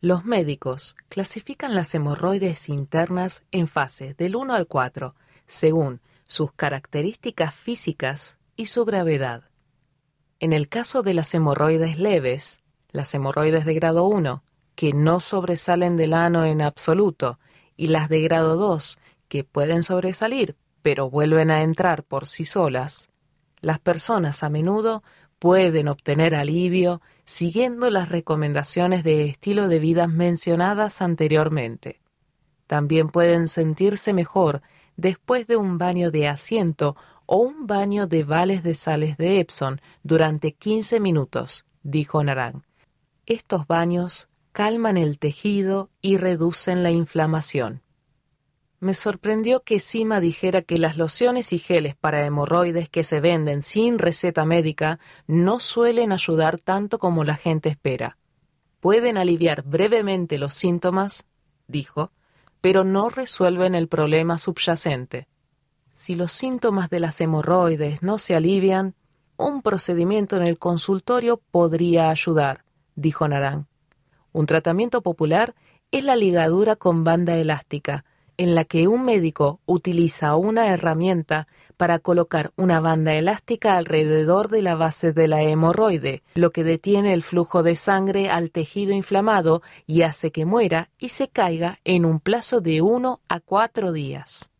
B: Los médicos clasifican las hemorroides internas en fases del 1 al 4, según sus características físicas y su gravedad. En el caso de las hemorroides leves, las hemorroides de grado 1, que no sobresalen del ano en absoluto y las de grado 2, que pueden sobresalir, pero vuelven a entrar por sí solas, las personas a menudo pueden obtener alivio siguiendo las recomendaciones de estilo de vida mencionadas anteriormente. También pueden sentirse mejor después de un baño de asiento o un baño de vales de sales de Epsom durante 15 minutos, dijo Narang. Estos baños calman el tejido y reducen la inflamación. Me sorprendió que Sima dijera que las lociones y geles para hemorroides que se venden sin receta médica no suelen ayudar tanto como la gente espera. Pueden aliviar brevemente los síntomas, dijo, pero no resuelven el problema subyacente. Si los síntomas de las hemorroides no se alivian, un procedimiento en el consultorio podría ayudar, dijo Narán. Un tratamiento popular es la ligadura con banda elástica, en la que un médico utiliza una herramienta para colocar una banda elástica alrededor de la base de la hemorroide, lo que detiene el flujo de sangre al tejido inflamado y hace que muera y se caiga en un plazo de uno a cuatro días.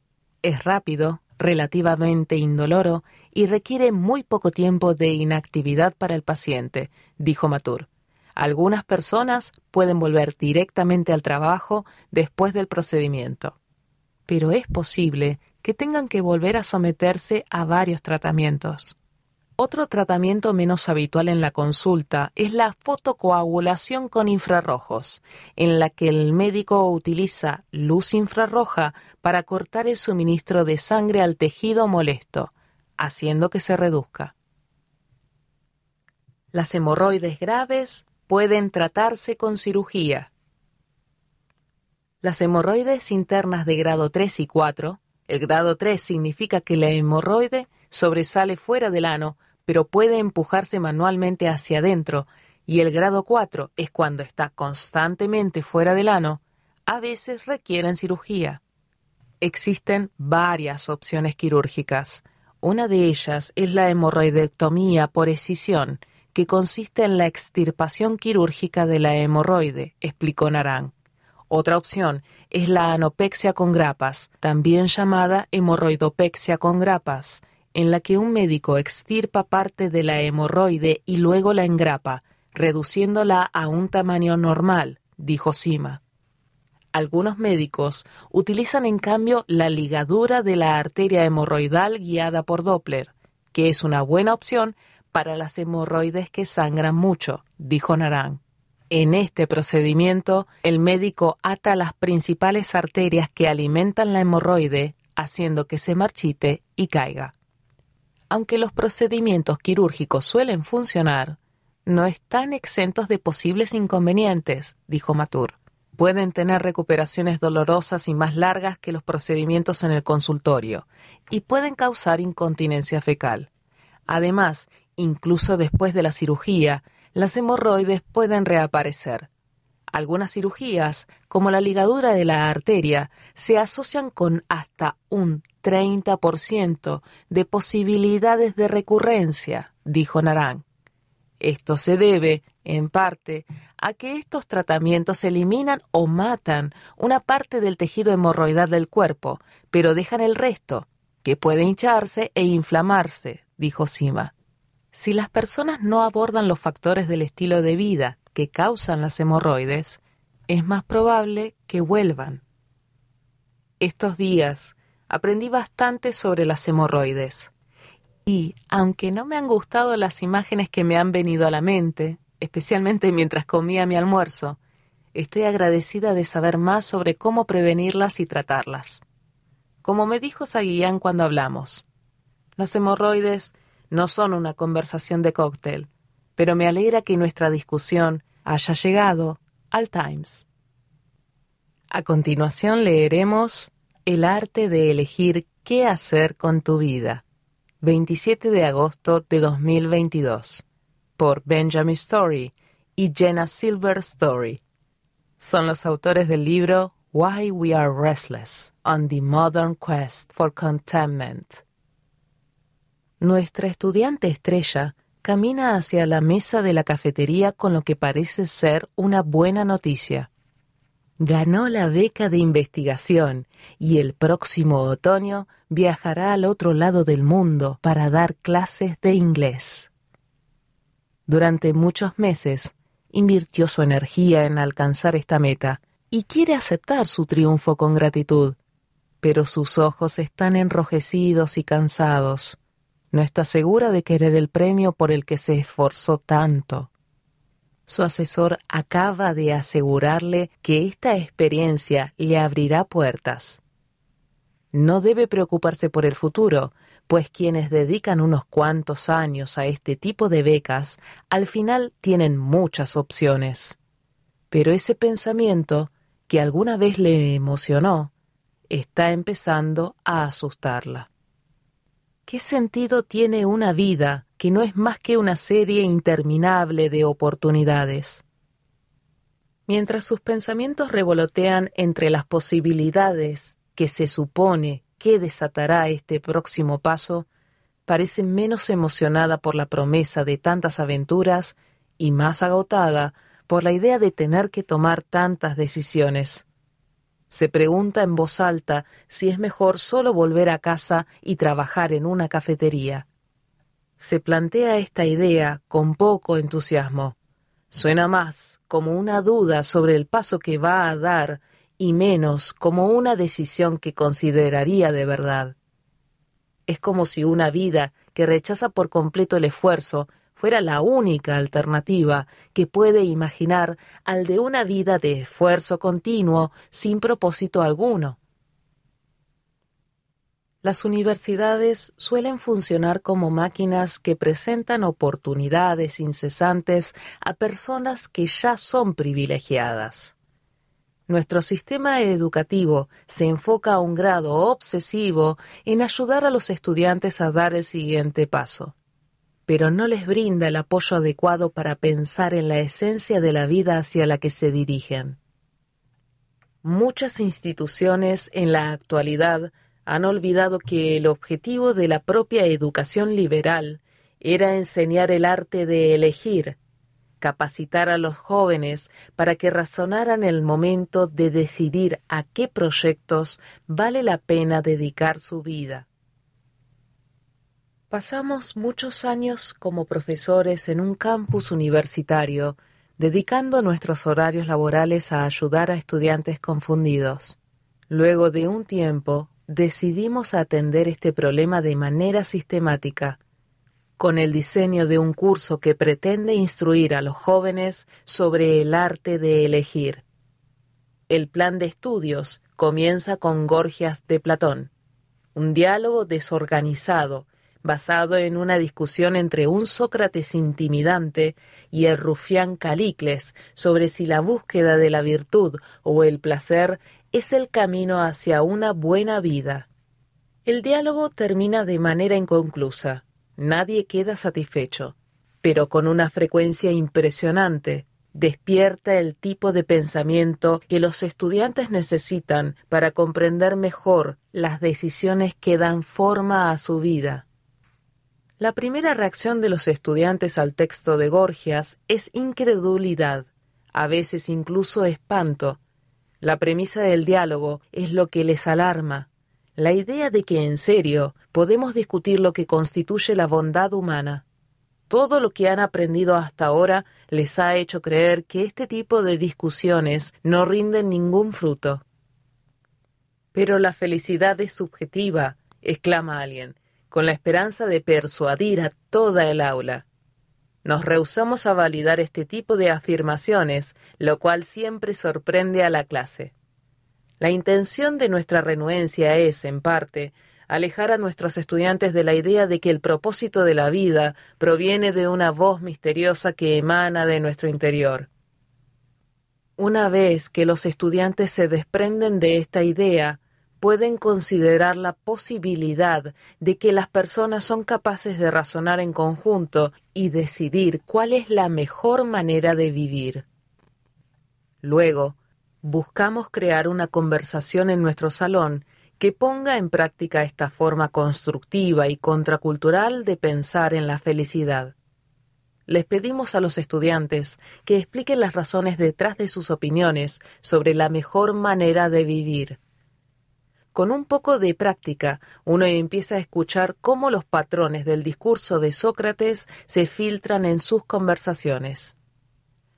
B: Es rápido, relativamente indoloro y requiere muy poco tiempo de inactividad para el paciente, dijo Matur. Algunas personas pueden volver directamente al trabajo después del procedimiento pero es posible que tengan que volver a someterse a varios tratamientos. Otro tratamiento menos habitual en la consulta es la fotocoagulación con infrarrojos, en la que el médico utiliza luz infrarroja para cortar el suministro de sangre al tejido molesto, haciendo que se reduzca. Las hemorroides graves pueden tratarse con cirugía. Las hemorroides internas de grado 3 y 4, el grado 3 significa que la hemorroide sobresale fuera del ano, pero puede empujarse manualmente hacia adentro, y el grado 4 es cuando está constantemente fuera del ano, a veces requieren cirugía. Existen varias opciones quirúrgicas. Una de ellas es la hemorroidectomía por escisión, que consiste en la extirpación quirúrgica de la hemorroide, explicó Narán. Otra opción es la anopexia con grapas, también llamada hemorroidopexia con grapas, en la que un médico extirpa parte de la hemorroide y luego la engrapa, reduciéndola a un tamaño normal, dijo Sima. Algunos médicos utilizan en cambio la ligadura de la arteria hemorroidal guiada por Doppler, que es una buena opción para las hemorroides que sangran mucho, dijo Narán. En este procedimiento, el médico ata las principales arterias que alimentan la hemorroide, haciendo que se marchite y caiga. Aunque los procedimientos quirúrgicos suelen funcionar, no están exentos de posibles inconvenientes, dijo Matur. Pueden tener recuperaciones dolorosas y más largas que los procedimientos en el consultorio, y pueden causar incontinencia fecal. Además, incluso después de la cirugía, las hemorroides pueden reaparecer. Algunas cirugías, como la ligadura de la arteria, se asocian con hasta un 30% de posibilidades de recurrencia, dijo Narán. Esto se debe, en parte, a que estos tratamientos eliminan o matan una parte del tejido hemorroidal del cuerpo, pero dejan el resto, que puede hincharse e inflamarse, dijo Sima. Si las personas no abordan los factores del estilo de vida que causan las hemorroides, es más probable que vuelvan. Estos días aprendí bastante sobre las hemorroides y, aunque no me han gustado las imágenes que me han venido a la mente, especialmente mientras comía mi almuerzo, estoy agradecida de saber más sobre cómo prevenirlas y tratarlas. Como me dijo Saguián cuando hablamos, las hemorroides no son una conversación de cóctel, pero me alegra que nuestra discusión haya llegado al Times. A continuación leeremos El arte de elegir qué hacer con tu vida, 27 de agosto de 2022, por Benjamin Story y Jenna Silver Story. Son los autores del libro Why We Are Restless on the Modern Quest for Contentment nuestra estudiante estrella camina hacia la mesa de la cafetería con lo que parece ser una buena noticia. Ganó la beca de investigación y el próximo otoño viajará al otro lado del mundo para dar clases de inglés. Durante muchos meses invirtió su energía en alcanzar esta meta y quiere aceptar su triunfo con gratitud, pero sus ojos están enrojecidos y cansados. No está segura de querer el premio por el que se esforzó tanto. Su asesor acaba de asegurarle que esta experiencia le abrirá puertas. No debe preocuparse por el futuro, pues quienes dedican unos cuantos años a este tipo de becas al final tienen muchas opciones. Pero ese pensamiento, que alguna vez le emocionó, está empezando a asustarla. ¿Qué sentido tiene una vida que no es más que una serie interminable de oportunidades? Mientras sus pensamientos revolotean entre las posibilidades que se supone que desatará este próximo paso, parece menos emocionada por la promesa de tantas aventuras y más agotada por la idea de tener que tomar tantas decisiones. Se pregunta en voz alta si es mejor solo volver a casa y trabajar en una cafetería. Se plantea esta idea con poco entusiasmo. Suena más como una duda sobre el paso que va a dar y menos como una decisión que consideraría de verdad. Es como si una vida que rechaza por completo el esfuerzo fuera la única alternativa que puede imaginar al de una vida de esfuerzo continuo sin propósito alguno. Las universidades suelen funcionar como máquinas que presentan oportunidades incesantes a personas que ya son privilegiadas. Nuestro sistema educativo se enfoca a un grado obsesivo en ayudar a los estudiantes a dar el siguiente paso pero no les brinda el apoyo adecuado para pensar en la esencia de la vida hacia la que se dirigen. Muchas instituciones en la actualidad han olvidado que el objetivo de la propia educación liberal era enseñar el arte de elegir, capacitar a los jóvenes para que razonaran el momento de decidir a qué proyectos vale la pena dedicar su vida. Pasamos muchos años como profesores en un campus universitario, dedicando nuestros horarios laborales a ayudar a estudiantes confundidos. Luego de un tiempo, decidimos atender este problema de manera sistemática, con el diseño de un curso que pretende instruir a los jóvenes sobre el arte de elegir. El plan de estudios comienza con Gorgias de Platón, un diálogo desorganizado basado en una discusión entre un Sócrates intimidante y el rufián Calicles sobre si la búsqueda de la virtud o el placer es el camino hacia una buena vida. El diálogo termina de manera inconclusa. Nadie queda satisfecho, pero con una frecuencia impresionante despierta el tipo de pensamiento que los estudiantes necesitan para comprender mejor las decisiones que dan forma a su vida. La primera reacción de los estudiantes al texto de Gorgias es incredulidad, a veces incluso espanto. La premisa del diálogo es lo que les alarma, la idea de que en serio podemos discutir lo que constituye la bondad humana. Todo lo que han aprendido hasta ahora les ha hecho creer que este tipo de discusiones no rinden ningún fruto. Pero la felicidad es subjetiva, exclama alguien, con la esperanza de persuadir a toda el aula. Nos rehusamos a validar este tipo de afirmaciones, lo cual siempre sorprende a la clase. La intención de nuestra renuencia es, en parte, alejar a nuestros estudiantes de la idea de que el propósito de la vida proviene de una voz misteriosa que emana de nuestro interior. Una vez que los estudiantes se desprenden de esta idea, pueden considerar la posibilidad de que las personas son capaces de razonar en conjunto y decidir cuál es la mejor manera de vivir. Luego, buscamos crear una conversación en nuestro salón que ponga en práctica esta forma constructiva y contracultural de pensar en la felicidad. les pedimos a los estudiantes que expliquen las razones detrás de sus opiniones sobre la mejor manera de vivir. Con un poco de práctica, uno empieza a escuchar cómo los patrones del discurso de Sócrates se filtran en sus conversaciones.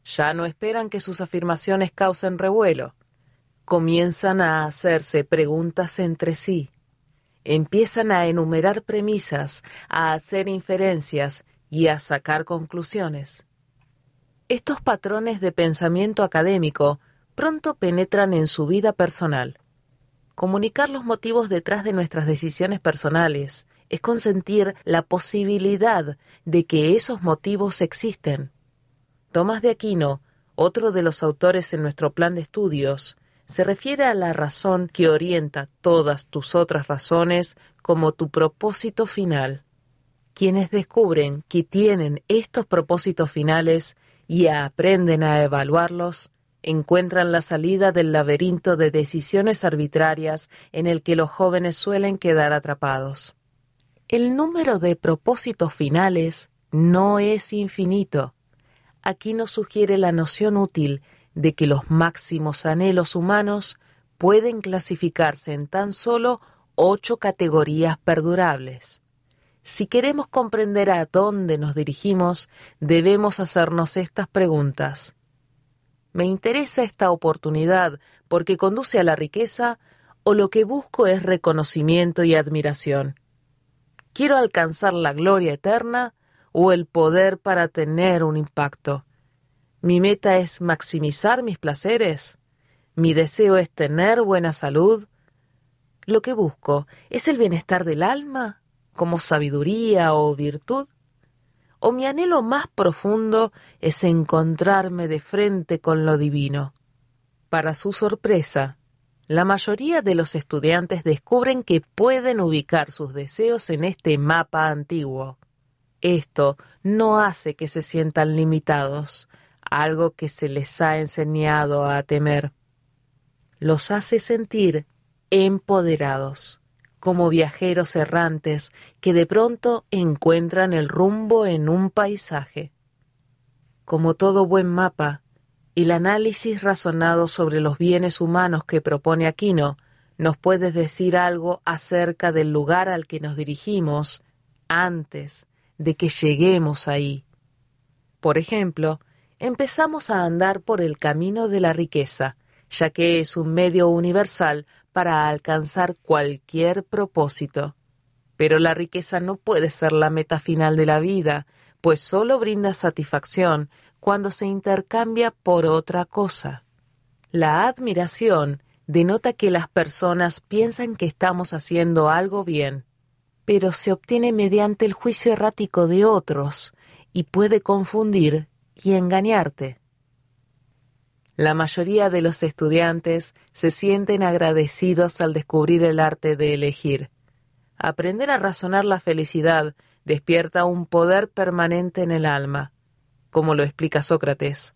B: Ya no esperan que sus afirmaciones causen revuelo. Comienzan a hacerse preguntas entre sí. Empiezan a enumerar premisas, a hacer inferencias y a sacar conclusiones. Estos patrones de pensamiento académico pronto penetran en su vida personal. Comunicar los motivos detrás de nuestras decisiones personales es consentir la posibilidad de que esos motivos existen. Tomás de Aquino, otro de los autores en nuestro plan de estudios, se refiere a la razón que orienta todas tus otras razones como tu propósito final. Quienes descubren que tienen estos propósitos finales y aprenden a evaluarlos, encuentran la salida del laberinto de decisiones arbitrarias en el que los jóvenes suelen quedar atrapados. El número de propósitos finales no es infinito. Aquí nos sugiere la noción útil de que los máximos anhelos humanos pueden clasificarse en tan solo ocho categorías perdurables. Si queremos comprender a dónde nos dirigimos, debemos hacernos estas preguntas. ¿Me interesa esta oportunidad porque conduce a la riqueza o lo que busco es reconocimiento y admiración? ¿Quiero alcanzar la gloria eterna o el poder para tener un impacto? ¿Mi meta es maximizar mis placeres? ¿Mi deseo es tener buena salud? ¿Lo que busco es el bienestar del alma como sabiduría o virtud? ¿O mi anhelo más profundo es encontrarme de frente con lo divino? Para su sorpresa, la mayoría de los estudiantes descubren que pueden ubicar sus deseos en este mapa antiguo. Esto no hace que se sientan limitados, algo que se les ha enseñado a temer. Los hace sentir empoderados como viajeros errantes que de pronto encuentran el rumbo en un paisaje. Como todo buen mapa, el análisis razonado sobre los bienes humanos que propone Aquino nos puede decir algo acerca del lugar al que nos dirigimos antes de que lleguemos ahí. Por ejemplo, empezamos a andar por el camino de la riqueza, ya que es un medio universal para alcanzar cualquier propósito. Pero la riqueza no puede ser la meta final de la vida, pues solo brinda satisfacción cuando se intercambia por otra cosa. La admiración denota que las personas piensan que estamos haciendo algo bien, pero se obtiene mediante el juicio errático de otros y puede confundir y engañarte. La mayoría de los estudiantes se sienten agradecidos al descubrir el arte de elegir. Aprender a razonar la felicidad despierta un poder permanente en el alma, como lo explica Sócrates,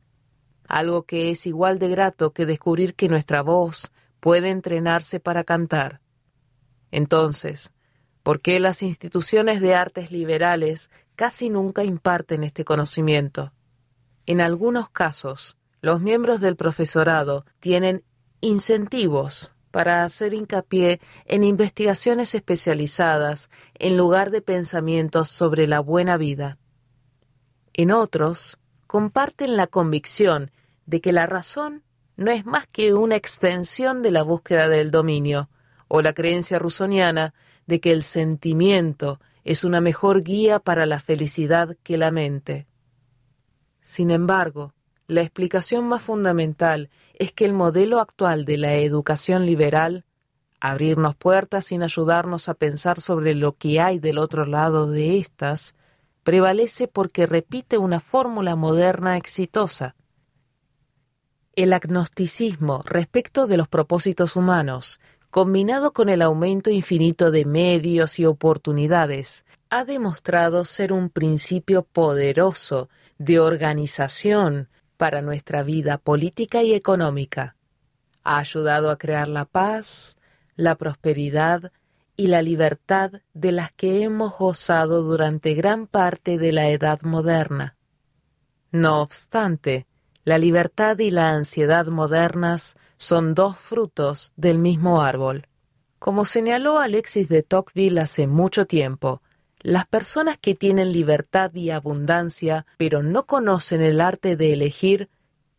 B: algo que es igual de grato que descubrir que nuestra voz puede entrenarse para cantar. Entonces, ¿por qué las instituciones de artes liberales casi nunca imparten este conocimiento? En algunos casos, los miembros del profesorado tienen incentivos para hacer hincapié en investigaciones especializadas en lugar de pensamientos sobre la buena vida. En otros, comparten la convicción de que la razón no es más que una extensión de la búsqueda del dominio, o la creencia rusoniana de que el sentimiento es una mejor guía para la felicidad que la mente. Sin embargo, la explicación más fundamental es que el modelo actual de la educación liberal, abrirnos puertas sin ayudarnos a pensar sobre lo que hay del otro lado de éstas, prevalece porque repite una fórmula moderna exitosa. El agnosticismo respecto de los propósitos humanos, combinado con el aumento infinito de medios y oportunidades, ha demostrado ser un principio poderoso de organización para nuestra vida política y económica. Ha ayudado a crear la paz, la prosperidad y la libertad de las que hemos gozado durante gran parte de la edad moderna. No obstante, la libertad y la ansiedad modernas son dos frutos del mismo árbol. Como señaló Alexis de Tocqueville hace mucho tiempo, las personas que tienen libertad y abundancia, pero no conocen el arte de elegir,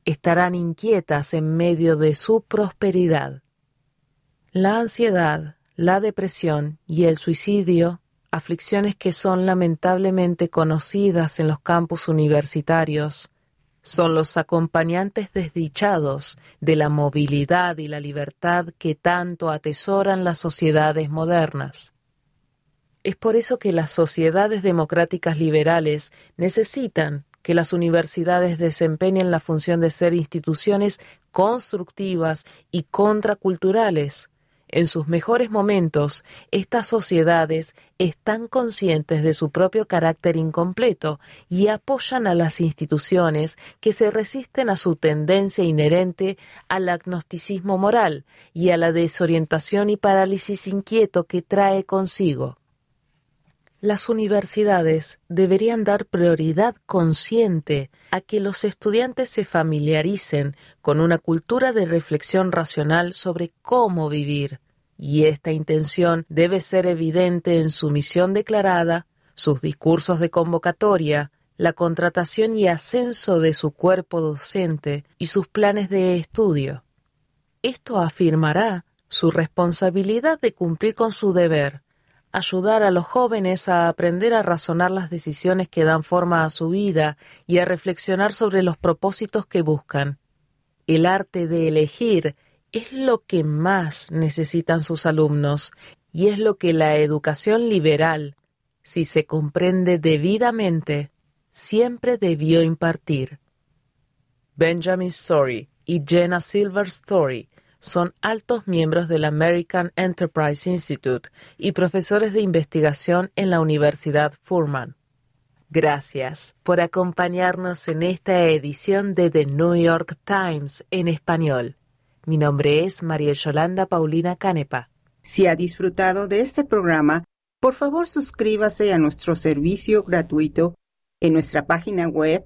B: estarán inquietas en medio de su prosperidad. La ansiedad, la depresión y el suicidio, aflicciones que son lamentablemente conocidas en los campus universitarios, son los acompañantes desdichados de la movilidad y la libertad que tanto atesoran las sociedades modernas. Es por eso que las sociedades democráticas liberales necesitan que las universidades desempeñen la función de ser instituciones constructivas y contraculturales. En sus mejores momentos, estas sociedades están conscientes de su propio carácter incompleto y apoyan a las instituciones que se resisten a su tendencia inherente al agnosticismo moral y a la desorientación y parálisis inquieto que trae consigo. Las universidades deberían dar prioridad consciente a que los estudiantes se familiaricen con una cultura de reflexión racional sobre cómo vivir, y esta intención debe ser evidente en su misión declarada, sus discursos de convocatoria, la contratación y ascenso de su cuerpo docente y sus planes de estudio. Esto afirmará su responsabilidad de cumplir con su deber, ayudar a los jóvenes a aprender a razonar las decisiones que dan forma a su vida y a reflexionar sobre los propósitos que buscan. El arte de elegir es lo que más necesitan sus alumnos y es lo que la educación liberal, si se comprende debidamente, siempre debió impartir. Benjamin Story y Jenna Silver Story son altos miembros del American Enterprise Institute y profesores de investigación en la Universidad Furman. Gracias por acompañarnos en esta edición de The New York Times en español. Mi nombre es María Yolanda Paulina Canepa.
A: Si ha disfrutado de este programa, por favor suscríbase a nuestro servicio gratuito en nuestra página web